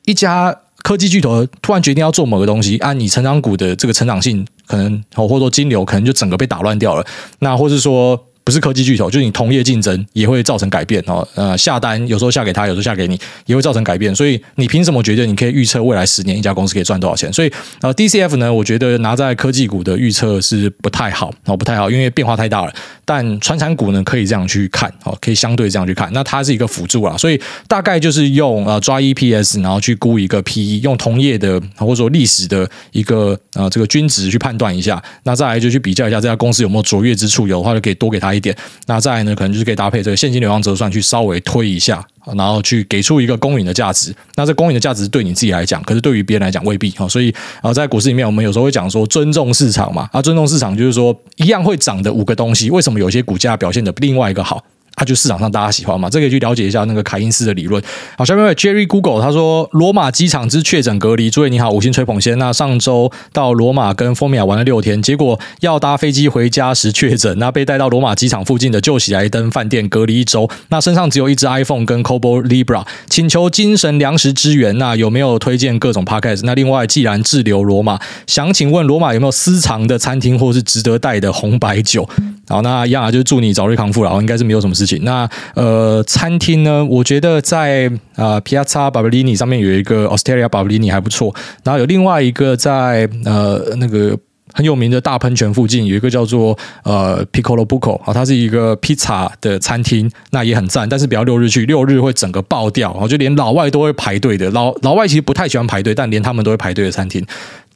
一家科技巨头突然决定要做某个东西，按你成长股的这个成长性，可能或者说金流，可能就整个被打乱掉了。那或是说。不是科技巨头，就是你同业竞争也会造成改变哦。呃，下单有时候下给他，有时候下给你，也会造成改变。所以你凭什么觉得你可以预测未来十年一家公司可以赚多少钱？所以呃，DCF 呢，我觉得拿在科技股的预测是不太好哦，不太好，因为变化太大了。但传产股呢，可以这样去看哦，可以相对这样去看。那它是一个辅助啊，所以大概就是用呃抓 EPS，然后去估一个 PE，用同业的或者说历史的一个呃这个均值去判断一下。那再来就去比较一下这家公司有没有卓越之处，有的话就可以多给他一一点。那再来呢，可能就是可以搭配这个现金流量折算去稍微推一下，然后去给出一个公允的价值。那这公允的价值对你自己来讲，可是对于别人来讲未必。所以啊，在股市里面，我们有时候会讲说尊重市场嘛。啊，尊重市场就是说一样会涨的五个东西，为什么有些股价表现的另外一个好？它就市场上大家喜欢嘛，这个可以去了解一下那个凯因斯的理论。好，下面有 Jerry Google 他说，罗马机场之确诊隔离。诸位你好，五星吹捧先。那上周到罗马跟风米亚玩了六天，结果要搭飞机回家时确诊，那被带到罗马机场附近的旧喜来登饭店隔离一周。那身上只有一只 iPhone 跟 c o b o Libra，请求精神粮食支援。那有没有推荐各种 Podcast？那另外，既然滞留罗马，想请问罗马有没有私藏的餐厅或是值得带的红白酒？好，那一样啊，就是祝你早日康复了。应该是没有什么事那呃，餐厅呢，我觉得在呃 Piazza Bablini 上面有一个 Osteria Bablini 还不错。然后有另外一个在呃那个很有名的大喷泉附近有一个叫做呃 Piccolo Buco 啊，它是一个披萨的餐厅，那也很赞。但是不要六日去，六日会整个爆掉，然后就连老外都会排队的。老老外其实不太喜欢排队，但连他们都会排队的餐厅。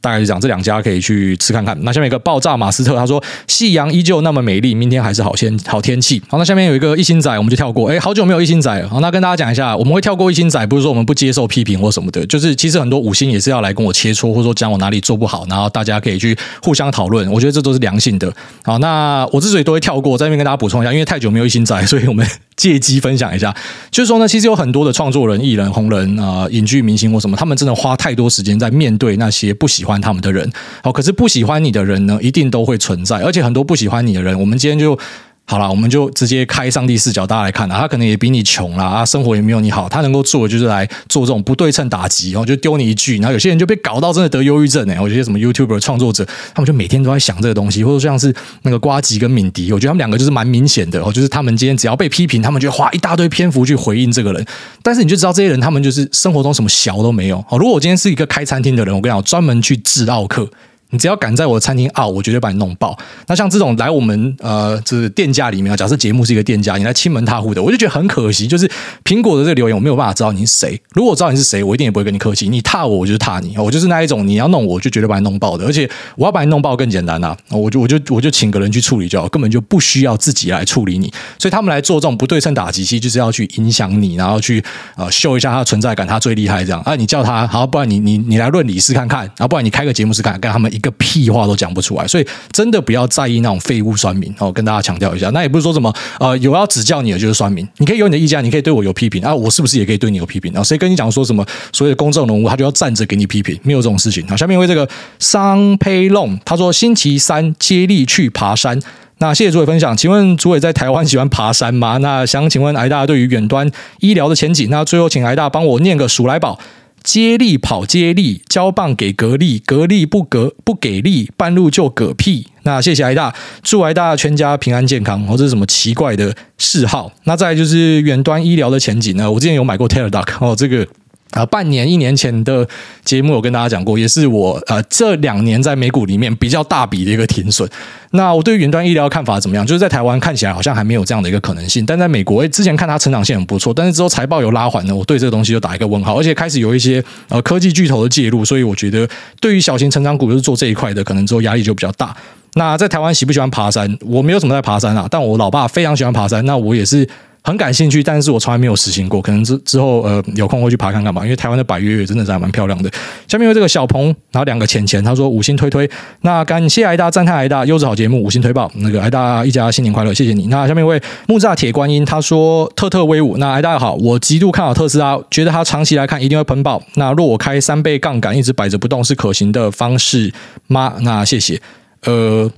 大概是讲这两家可以去吃看看。那下面一个爆炸马斯特他说：“夕阳依旧那么美丽，明天还是好天好天气。”好，那下面有一个一星仔，我们就跳过。哎，好久没有一星仔了。好，那跟大家讲一下，我们会跳过一星仔，不是说我们不接受批评或什么的，就是其实很多五星也是要来跟我切磋，或者说讲我哪里做不好，然后大家可以去互相讨论。我觉得这都是良性的。好，那我之所以都会跳过，在那边跟大家补充一下，因为太久没有一星仔，所以我们。借机分享一下，就是说呢，其实有很多的创作人、艺人、红人啊、影剧明星或什么，他们真的花太多时间在面对那些不喜欢他们的人。好，可是不喜欢你的人呢，一定都会存在，而且很多不喜欢你的人，我们今天就。好了，我们就直接开上帝视角，大家来看啊，他可能也比你穷啦，啊，生活也没有你好，他能够做的就是来做这种不对称打击，然后就丢你一句，然后有些人就被搞到真的得忧郁症哎，我觉得什么 YouTuber 创作者，他们就每天都在想这个东西，或者像是那个瓜吉跟敏迪，我觉得他们两个就是蛮明显的哦，就是他们今天只要被批评，他们就花一大堆篇幅去回应这个人，但是你就知道这些人他们就是生活中什么小都没有。如果我今天是一个开餐厅的人，我跟你讲，专门去治奥客。你只要敢在我餐厅傲，我绝对把你弄爆。那像这种来我们呃，就是店家里面啊，假设节目是一个店家，你来亲门踏户的，我就觉得很可惜。就是苹果的这个留言，我没有办法知道你是谁。如果我知道你是谁，我一定也不会跟你客气。你踏我，我就踏你。我就是那一种，你要弄我，我就绝对把你弄爆的。而且我要把你弄爆更简单啊，我就我就我就请个人去处理就好，根本就不需要自己来处理你。所以他们来做这种不对称打击，其实就是要去影响你，然后去呃秀一下他的存在感，他最厉害这样。啊，你叫他好，不然你你你来论理试看看，然后不然你开个节目试看，跟他们一个屁话都讲不出来。所以真的不要在意那种废物酸民哦，跟大家强调一下。那也不是说什么呃有要指教你的就是酸民，你可以有你的意见，你可以对我有批评啊，我是不是也可以对你有批评？然后谁跟你讲说什么所谓的公众人物，他就要站着给你批评？没有这种事情。好，下面为这个桑佩龙，他说星期三接力去爬山。那谢谢诸位分享，请问诸位在台湾喜欢爬山吗？那想请问癌大对于远端医疗的前景？那最后请癌大帮我念个数来宝。接力跑接力，交棒给格力，格力不格不给力，半路就嗝屁。那谢谢艾大，祝艾大全家平安健康。或者是什么奇怪的嗜好？那再就是远端医疗的前景呢？我之前有买过 Teladoc 哦，这个。啊，半年一年前的节目，有跟大家讲过，也是我呃这两年在美股里面比较大笔的一个停损。那我对于云端医疗看法怎么样？就是在台湾看起来好像还没有这样的一个可能性，但在美国，诶，之前看它成长性很不错，但是之后财报有拉缓呢，我对这个东西就打一个问号，而且开始有一些呃科技巨头的介入，所以我觉得对于小型成长股就是做这一块的，可能之后压力就比较大。那在台湾喜不喜欢爬山？我没有什么在爬山啊，但我老爸非常喜欢爬山，那我也是。很感兴趣，但是我从来没有实行过，可能之之后呃有空会去爬看看吧。因为台湾的百岳真的是还蛮漂亮的。下面有这个小鹏，然后两个钱钱，他说五星推推，那感谢癌大赞叹癌大优质好节目，五星推爆。那个癌大一家新年快乐，谢谢你。那下面一位木栅铁观音，他说特特威武，那癌大好，我极度看好特斯拉，觉得它长期来看一定会喷爆。那若我开三倍杠杆一直摆着不动是可行的方式吗？那谢谢。呃，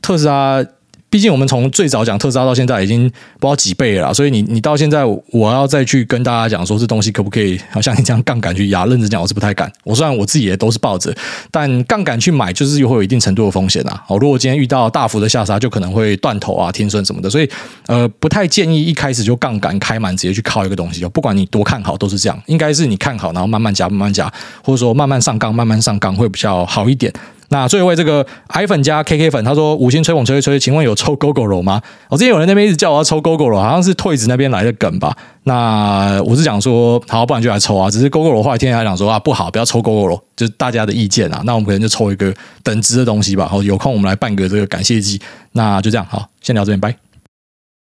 特斯拉。毕竟我们从最早讲特斯拉到现在已经不知道几倍了，所以你你到现在我要再去跟大家讲说这东西可不可以，好像你这样杠杆去压，认真讲我是不太敢。我虽然我自己也都是抱着，但杠杆去买就是又会有一定程度的风险啊。好，如果今天遇到大幅的下杀，就可能会断头啊、停损什么的，所以呃不太建议一开始就杠杆开满直接去靠一个东西。就不管你多看好都是这样，应该是你看好然后慢慢加、慢慢加，或者说慢慢上杠、慢慢上杠会比较好一点。那最后一位这个 iPhone 加 KK 粉，他说五星吹捧吹吹吹，请问有抽 GoGo 罗吗？我、之前有人那边一直叫我要抽 GoGo 罗好像是 Toys 那边来的梗吧。那我是想说，好，不然就来抽啊。只是 Gogoro 后来天天还讲说啊，不好，不要抽 GoGo 罗就是大家的意见啊。那我们可能就抽一个等值的东西吧。好，有空我们来办个这个感谢机。那就这样，好，先聊这边，拜。